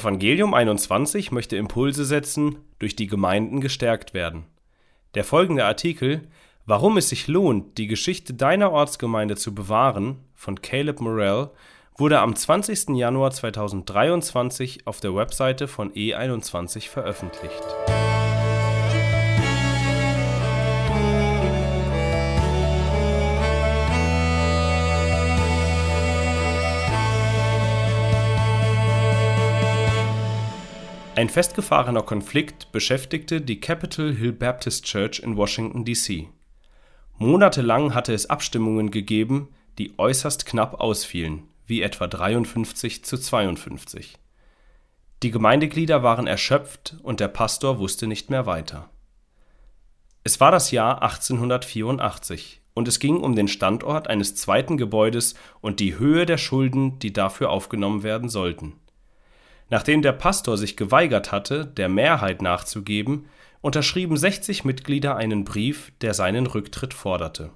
Evangelium 21 möchte Impulse setzen, durch die Gemeinden gestärkt werden. Der folgende Artikel Warum es sich lohnt, die Geschichte deiner Ortsgemeinde zu bewahren von Caleb Morell wurde am 20. Januar 2023 auf der Webseite von E21 veröffentlicht. Ein festgefahrener Konflikt beschäftigte die Capitol Hill Baptist Church in Washington, D.C. Monatelang hatte es Abstimmungen gegeben, die äußerst knapp ausfielen, wie etwa 53 zu 52. Die Gemeindeglieder waren erschöpft und der Pastor wusste nicht mehr weiter. Es war das Jahr 1884 und es ging um den Standort eines zweiten Gebäudes und die Höhe der Schulden, die dafür aufgenommen werden sollten. Nachdem der Pastor sich geweigert hatte, der Mehrheit nachzugeben, unterschrieben 60 Mitglieder einen Brief, der seinen Rücktritt forderte.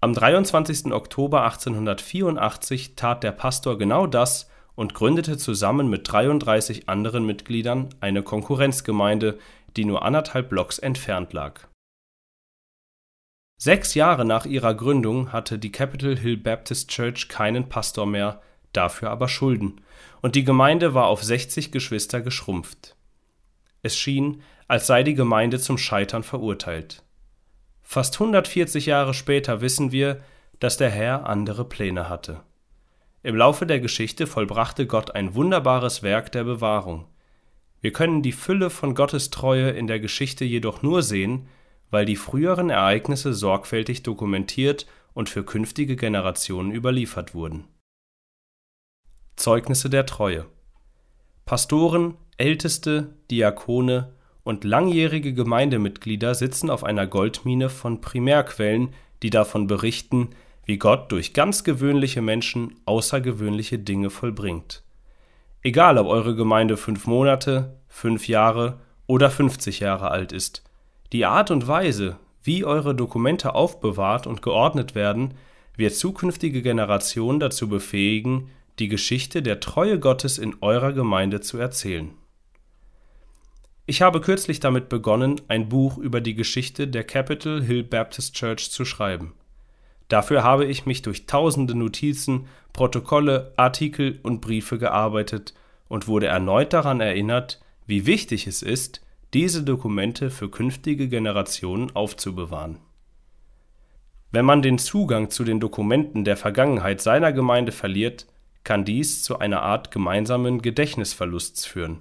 Am 23. Oktober 1884 tat der Pastor genau das und gründete zusammen mit 33 anderen Mitgliedern eine Konkurrenzgemeinde, die nur anderthalb Blocks entfernt lag. Sechs Jahre nach ihrer Gründung hatte die Capitol Hill Baptist Church keinen Pastor mehr, dafür aber Schulden, und die Gemeinde war auf 60 Geschwister geschrumpft. Es schien, als sei die Gemeinde zum Scheitern verurteilt. Fast 140 Jahre später wissen wir, dass der Herr andere Pläne hatte. Im Laufe der Geschichte vollbrachte Gott ein wunderbares Werk der Bewahrung. Wir können die Fülle von Gottes Treue in der Geschichte jedoch nur sehen, weil die früheren Ereignisse sorgfältig dokumentiert und für künftige Generationen überliefert wurden. Zeugnisse der Treue Pastoren, Älteste, Diakone und langjährige Gemeindemitglieder sitzen auf einer Goldmine von Primärquellen, die davon berichten, wie Gott durch ganz gewöhnliche Menschen außergewöhnliche Dinge vollbringt. Egal, ob eure Gemeinde fünf Monate, fünf Jahre oder 50 Jahre alt ist, die Art und Weise, wie eure Dokumente aufbewahrt und geordnet werden, wird zukünftige Generationen dazu befähigen, die Geschichte der Treue Gottes in eurer Gemeinde zu erzählen. Ich habe kürzlich damit begonnen, ein Buch über die Geschichte der Capitol Hill Baptist Church zu schreiben. Dafür habe ich mich durch tausende Notizen, Protokolle, Artikel und Briefe gearbeitet und wurde erneut daran erinnert, wie wichtig es ist, diese Dokumente für künftige Generationen aufzubewahren. Wenn man den Zugang zu den Dokumenten der Vergangenheit seiner Gemeinde verliert, kann dies zu einer Art gemeinsamen Gedächtnisverlusts führen.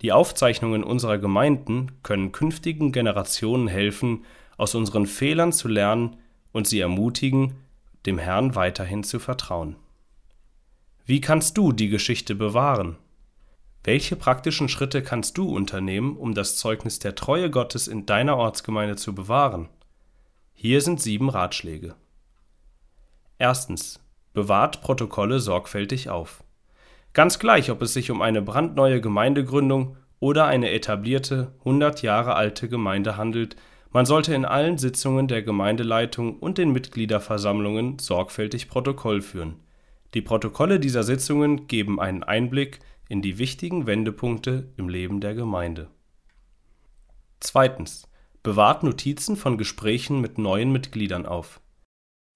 Die Aufzeichnungen unserer Gemeinden können künftigen Generationen helfen, aus unseren Fehlern zu lernen und sie ermutigen, dem Herrn weiterhin zu vertrauen. Wie kannst du die Geschichte bewahren? Welche praktischen Schritte kannst du unternehmen, um das Zeugnis der Treue Gottes in deiner Ortsgemeinde zu bewahren? Hier sind sieben Ratschläge. Erstens. Bewahrt Protokolle sorgfältig auf. Ganz gleich, ob es sich um eine brandneue Gemeindegründung oder eine etablierte, 100 Jahre alte Gemeinde handelt, man sollte in allen Sitzungen der Gemeindeleitung und den Mitgliederversammlungen sorgfältig Protokoll führen. Die Protokolle dieser Sitzungen geben einen Einblick in die wichtigen Wendepunkte im Leben der Gemeinde. Zweitens. Bewahrt Notizen von Gesprächen mit neuen Mitgliedern auf.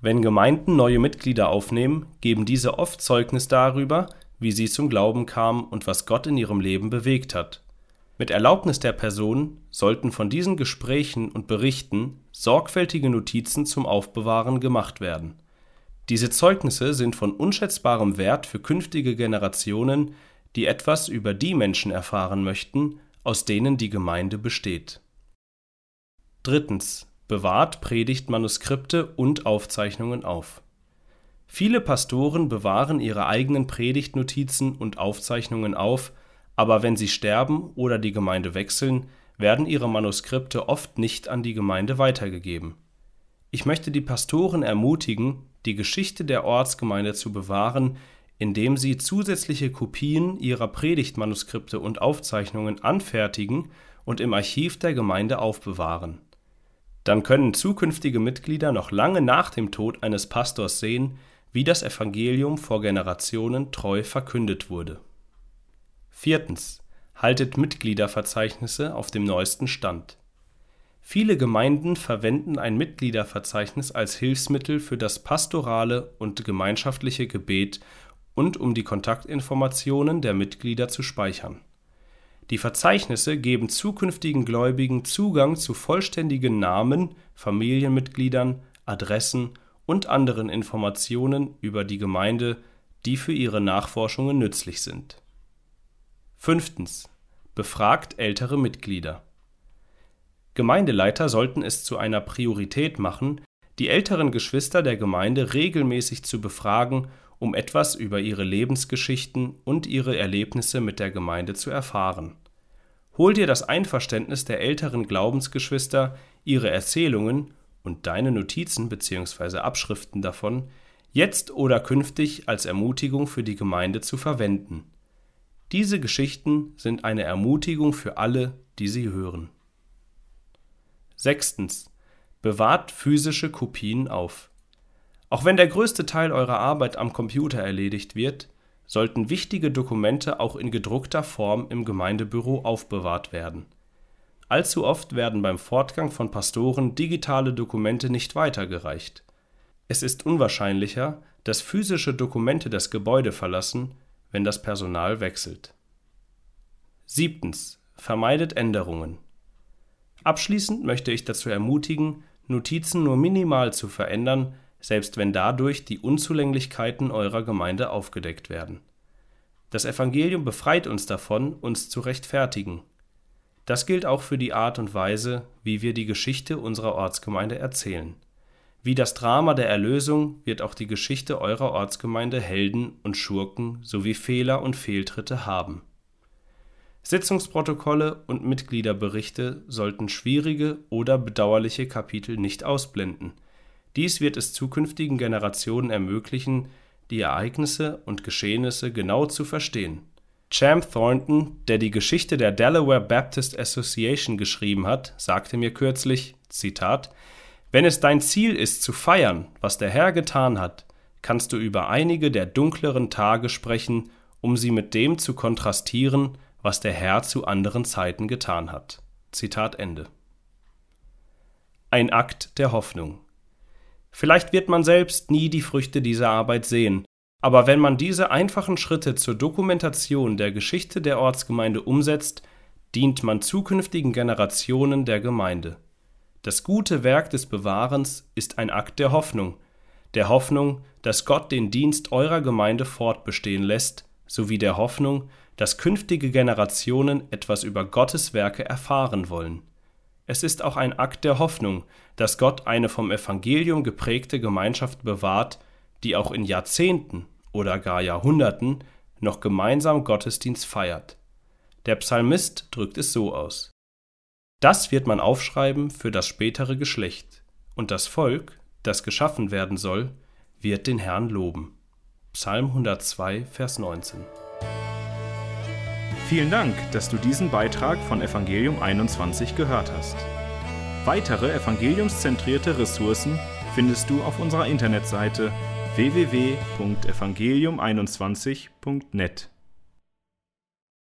Wenn Gemeinden neue Mitglieder aufnehmen, geben diese oft Zeugnis darüber, wie sie zum Glauben kamen und was Gott in ihrem Leben bewegt hat. Mit Erlaubnis der Person sollten von diesen Gesprächen und Berichten sorgfältige Notizen zum Aufbewahren gemacht werden. Diese Zeugnisse sind von unschätzbarem Wert für künftige Generationen, die etwas über die Menschen erfahren möchten, aus denen die Gemeinde besteht. Drittens bewahrt Predigtmanuskripte und Aufzeichnungen auf. Viele Pastoren bewahren ihre eigenen Predigtnotizen und Aufzeichnungen auf, aber wenn sie sterben oder die Gemeinde wechseln, werden ihre Manuskripte oft nicht an die Gemeinde weitergegeben. Ich möchte die Pastoren ermutigen, die Geschichte der Ortsgemeinde zu bewahren, indem sie zusätzliche Kopien ihrer Predigtmanuskripte und Aufzeichnungen anfertigen und im Archiv der Gemeinde aufbewahren dann können zukünftige Mitglieder noch lange nach dem Tod eines Pastors sehen, wie das Evangelium vor Generationen treu verkündet wurde. Viertens. Haltet Mitgliederverzeichnisse auf dem neuesten Stand. Viele Gemeinden verwenden ein Mitgliederverzeichnis als Hilfsmittel für das pastorale und gemeinschaftliche Gebet und um die Kontaktinformationen der Mitglieder zu speichern. Die Verzeichnisse geben zukünftigen Gläubigen Zugang zu vollständigen Namen, Familienmitgliedern, Adressen und anderen Informationen über die Gemeinde, die für ihre Nachforschungen nützlich sind. Fünftens. Befragt ältere Mitglieder. Gemeindeleiter sollten es zu einer Priorität machen, die älteren Geschwister der Gemeinde regelmäßig zu befragen, um etwas über ihre Lebensgeschichten und ihre Erlebnisse mit der Gemeinde zu erfahren. Hol dir das Einverständnis der älteren Glaubensgeschwister, ihre Erzählungen und deine Notizen bzw. Abschriften davon jetzt oder künftig als Ermutigung für die Gemeinde zu verwenden. Diese Geschichten sind eine Ermutigung für alle, die sie hören. Sechstens. Bewahrt physische Kopien auf. Auch wenn der größte Teil eurer Arbeit am Computer erledigt wird, sollten wichtige Dokumente auch in gedruckter Form im Gemeindebüro aufbewahrt werden. Allzu oft werden beim Fortgang von Pastoren digitale Dokumente nicht weitergereicht. Es ist unwahrscheinlicher, dass physische Dokumente das Gebäude verlassen, wenn das Personal wechselt. Siebtens. Vermeidet Änderungen. Abschließend möchte ich dazu ermutigen, Notizen nur minimal zu verändern, selbst wenn dadurch die Unzulänglichkeiten eurer Gemeinde aufgedeckt werden. Das Evangelium befreit uns davon, uns zu rechtfertigen. Das gilt auch für die Art und Weise, wie wir die Geschichte unserer Ortsgemeinde erzählen. Wie das Drama der Erlösung wird auch die Geschichte eurer Ortsgemeinde Helden und Schurken sowie Fehler und Fehltritte haben. Sitzungsprotokolle und Mitgliederberichte sollten schwierige oder bedauerliche Kapitel nicht ausblenden – dies wird es zukünftigen Generationen ermöglichen, die Ereignisse und Geschehnisse genau zu verstehen. Champ Thornton, der die Geschichte der Delaware Baptist Association geschrieben hat, sagte mir kürzlich: Zitat, Wenn es dein Ziel ist, zu feiern, was der Herr getan hat, kannst du über einige der dunkleren Tage sprechen, um sie mit dem zu kontrastieren, was der Herr zu anderen Zeiten getan hat. Zitat Ende. Ein Akt der Hoffnung. Vielleicht wird man selbst nie die Früchte dieser Arbeit sehen, aber wenn man diese einfachen Schritte zur Dokumentation der Geschichte der Ortsgemeinde umsetzt, dient man zukünftigen Generationen der Gemeinde. Das gute Werk des Bewahrens ist ein Akt der Hoffnung, der Hoffnung, dass Gott den Dienst eurer Gemeinde fortbestehen lässt, sowie der Hoffnung, dass künftige Generationen etwas über Gottes Werke erfahren wollen. Es ist auch ein Akt der Hoffnung, dass Gott eine vom Evangelium geprägte Gemeinschaft bewahrt, die auch in Jahrzehnten oder gar Jahrhunderten noch gemeinsam Gottesdienst feiert. Der Psalmist drückt es so aus. Das wird man aufschreiben für das spätere Geschlecht, und das Volk, das geschaffen werden soll, wird den Herrn loben. Psalm 102, Vers 19. Vielen Dank, dass du diesen Beitrag von Evangelium 21 gehört hast. Weitere evangeliumszentrierte Ressourcen findest du auf unserer Internetseite www.evangelium21.net.